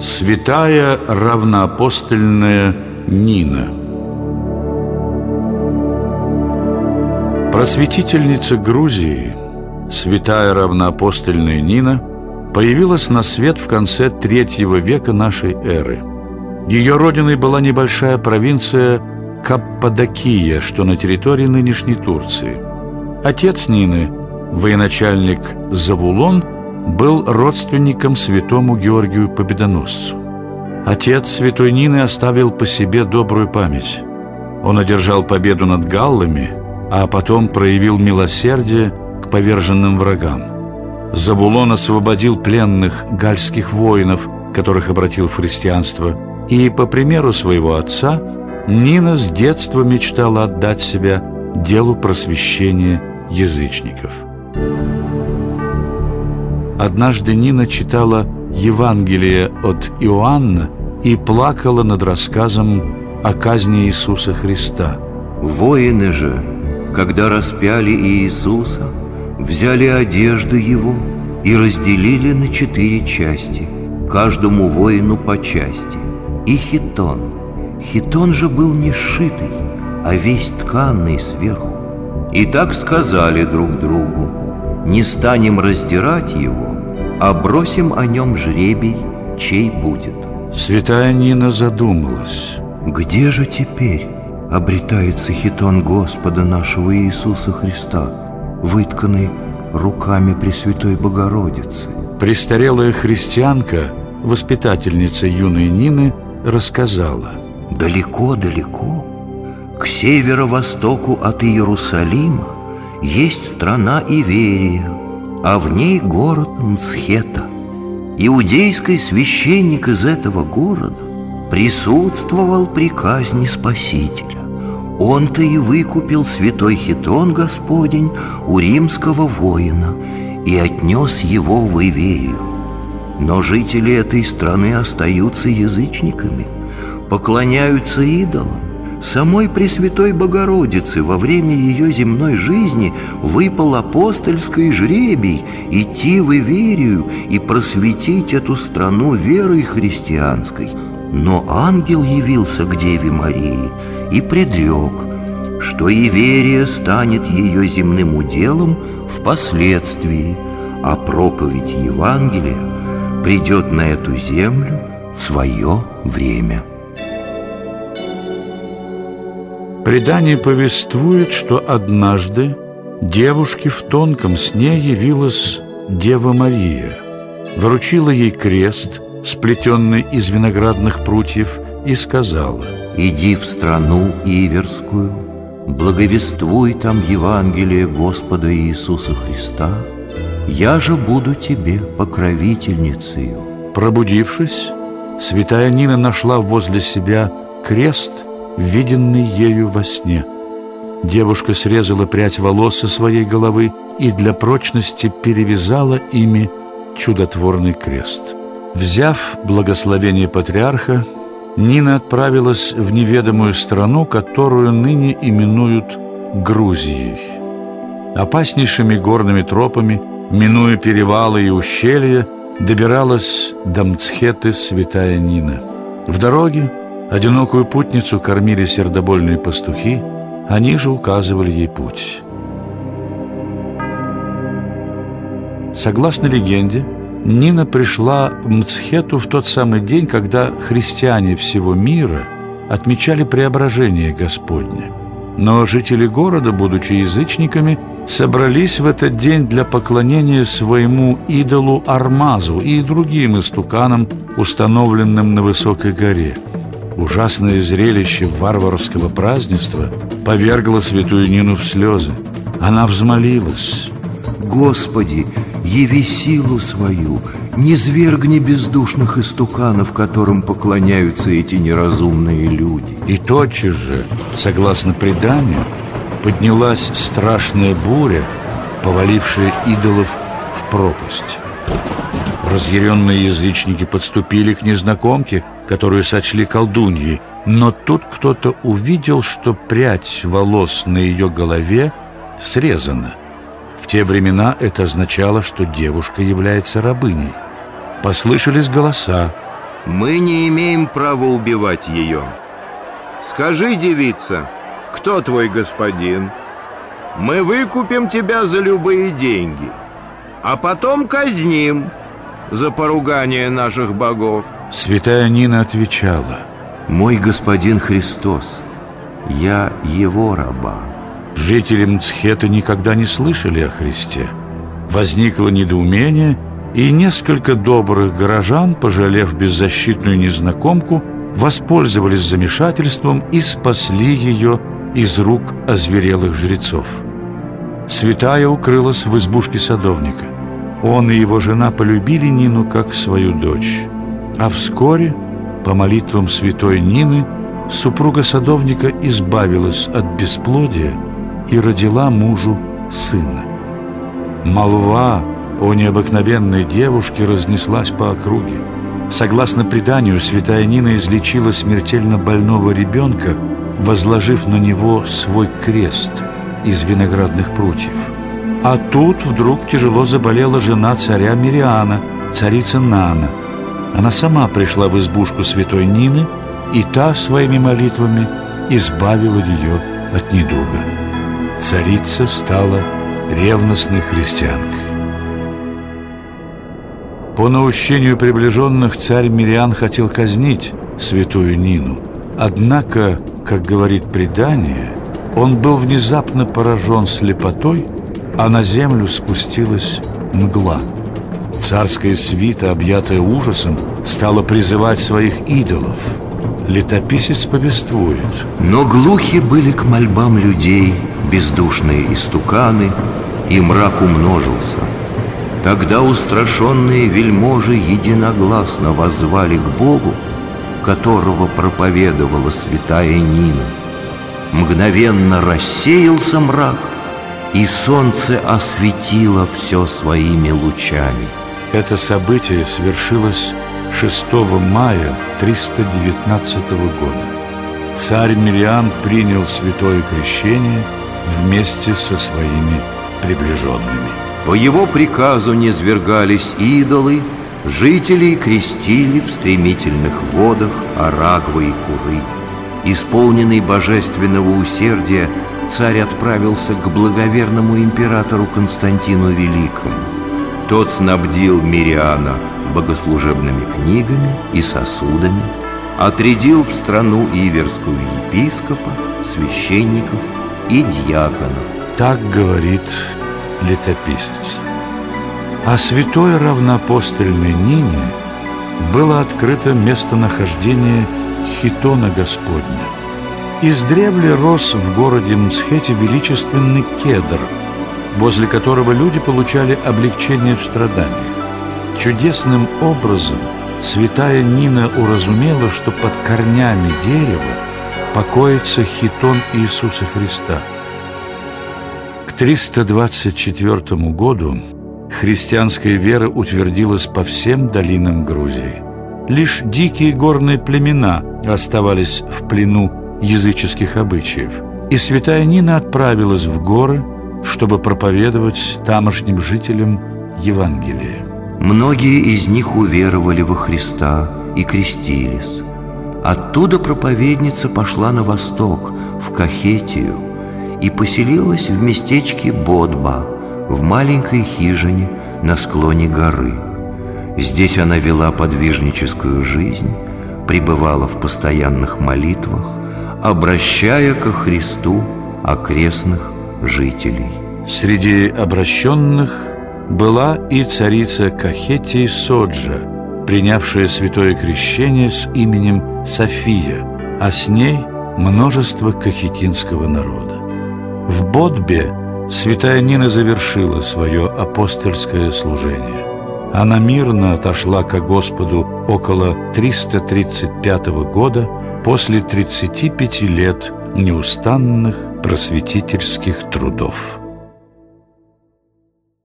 Святая равноапостольная Нина Просветительница Грузии, святая равноапостольная Нина, появилась на свет в конце третьего века нашей эры. Ее родиной была небольшая провинция Каппадокия, что на территории нынешней Турции. Отец Нины, военачальник Завулон, был родственником святому Георгию Победоносцу. Отец святой Нины оставил по себе добрую память. Он одержал победу над галлами, а потом проявил милосердие к поверженным врагам. Завулон освободил пленных гальских воинов, которых обратил в христианство, и, по примеру своего отца, Нина с детства мечтала отдать себя делу просвещения язычников. Однажды Нина читала Евангелие от Иоанна и плакала над рассказом о казни Иисуса Христа. Воины же, когда распяли Иисуса, взяли одежды Его и разделили на четыре части, каждому воину по части, и хитон. Хитон же был не сшитый, а весь тканный сверху. И так сказали друг другу, не станем раздирать его, а бросим о нем жребий, чей будет. Святая Нина задумалась. Где же теперь обретается хитон Господа нашего Иисуса Христа, вытканный руками Пресвятой Богородицы? Престарелая христианка, воспитательница юной Нины, рассказала. Далеко-далеко, к северо-востоку от Иерусалима, есть страна Иверия, а в ней город Мцхета. Иудейский священник из этого города присутствовал при казни Спасителя. Он-то и выкупил святой хитон Господень у римского воина и отнес его в Иверию. Но жители этой страны остаются язычниками, поклоняются идолам, Самой Пресвятой Богородице во время ее земной жизни выпал апостольский жребий идти в Иверию и просветить эту страну верой христианской. Но ангел явился к Деве Марии и предрек, что Иверия станет ее земным уделом впоследствии, а проповедь Евангелия придет на эту землю в свое время. Предание повествует, что однажды девушке в тонком сне явилась Дева Мария, вручила ей крест, сплетенный из виноградных прутьев, и сказала «Иди в страну Иверскую, благовествуй там Евангелие Господа Иисуса Христа, я же буду тебе покровительницею». Пробудившись, святая Нина нашла возле себя крест – виденный ею во сне. Девушка срезала прядь волос со своей головы и для прочности перевязала ими чудотворный крест. Взяв благословение патриарха, Нина отправилась в неведомую страну, которую ныне именуют Грузией. Опаснейшими горными тропами, минуя перевалы и ущелья, добиралась до Мцхеты святая Нина. В дороге Одинокую путницу кормили сердобольные пастухи, они же указывали ей путь. Согласно легенде, Нина пришла в Мцхету в тот самый день, когда христиане всего мира отмечали преображение Господне. Но жители города, будучи язычниками, собрались в этот день для поклонения своему идолу Армазу и другим истуканам, установленным на высокой горе – Ужасное зрелище варварского празднества повергло святую Нину в слезы. Она взмолилась. «Господи, яви силу свою, не звергни бездушных истуканов, которым поклоняются эти неразумные люди». И тотчас же, согласно преданию, поднялась страшная буря, повалившая идолов в пропасть. Разъяренные язычники подступили к незнакомке, которую сочли колдуньей, но тут кто-то увидел, что прядь волос на ее голове срезана. В те времена это означало, что девушка является рабыней. Послышались голоса. Мы не имеем права убивать ее Скажи, девица, кто твой господин? Мы выкупим тебя за любые деньги А потом казним за поругание наших богов Святая Нина отвечала Мой господин Христос, я его раба Жители Мцхета никогда не слышали о Христе. Возникло недоумение И несколько добрых горожан, пожалев беззащитную незнакомку Воспользовались замешательством и спасли ее из рук озверелых жрецов. Святая укрылась в избушке садовника. Он и его жена полюбили Нину как свою дочь а вскоре, по молитвам святой Нины, супруга садовника избавилась от бесплодия и родила мужу сына. Молва о необыкновенной девушке разнеслась по округе. Согласно преданию, святая Нина излечила смертельно больного ребенка, возложив на него свой крест из виноградных прутьев. А тут вдруг тяжело заболела жена царя Мириана, царица Нана – она сама пришла в избушку святой Нины, и та своими молитвами избавила ее от недуга. Царица стала ревностной христианкой. По наущению приближенных царь Мириан хотел казнить святую Нину. Однако, как говорит предание, он был внезапно поражен слепотой, а на землю спустилась мгла – Царская свита, объятая ужасом, стала призывать своих идолов. Летописец повествует. Но глухи были к мольбам людей бездушные истуканы, и мрак умножился. Тогда устрашенные вельможи единогласно воззвали к Богу, которого проповедовала святая Нина. Мгновенно рассеялся мрак, и солнце осветило все своими лучами. Это событие свершилось 6 мая 319 года. Царь Мириан принял святое крещение вместе со своими приближенными. По его приказу не свергались идолы, жителей крестили в стремительных водах Арагвы и Куры. Исполненный божественного усердия, царь отправился к благоверному императору Константину Великому. Тот снабдил Мириана богослужебными книгами и сосудами, отрядил в страну иверскую епископа, священников и дьяконов. Так говорит летописец. А святой равноапостольной Нине было открыто местонахождение Хитона Господня. Издревле рос в городе Мсхете величественный кедр – возле которого люди получали облегчение в страданиях. Чудесным образом святая Нина уразумела, что под корнями дерева покоится хитон Иисуса Христа. К 324 году христианская вера утвердилась по всем долинам Грузии. Лишь дикие горные племена оставались в плену языческих обычаев, и святая Нина отправилась в горы – чтобы проповедовать тамошним жителям Евангелие. Многие из них уверовали во Христа и крестились. Оттуда проповедница пошла на восток, в Кахетию, и поселилась в местечке Бодба, в маленькой хижине на склоне горы. Здесь она вела подвижническую жизнь, пребывала в постоянных молитвах, обращая ко Христу окрестных жителей. Среди обращенных была и царица Кахетии Соджа, принявшая святое крещение с именем София, а с ней множество кахетинского народа. В Бодбе святая Нина завершила свое апостольское служение. Она мирно отошла ко Господу около 335 года после 35 лет неустанных просветительских трудов.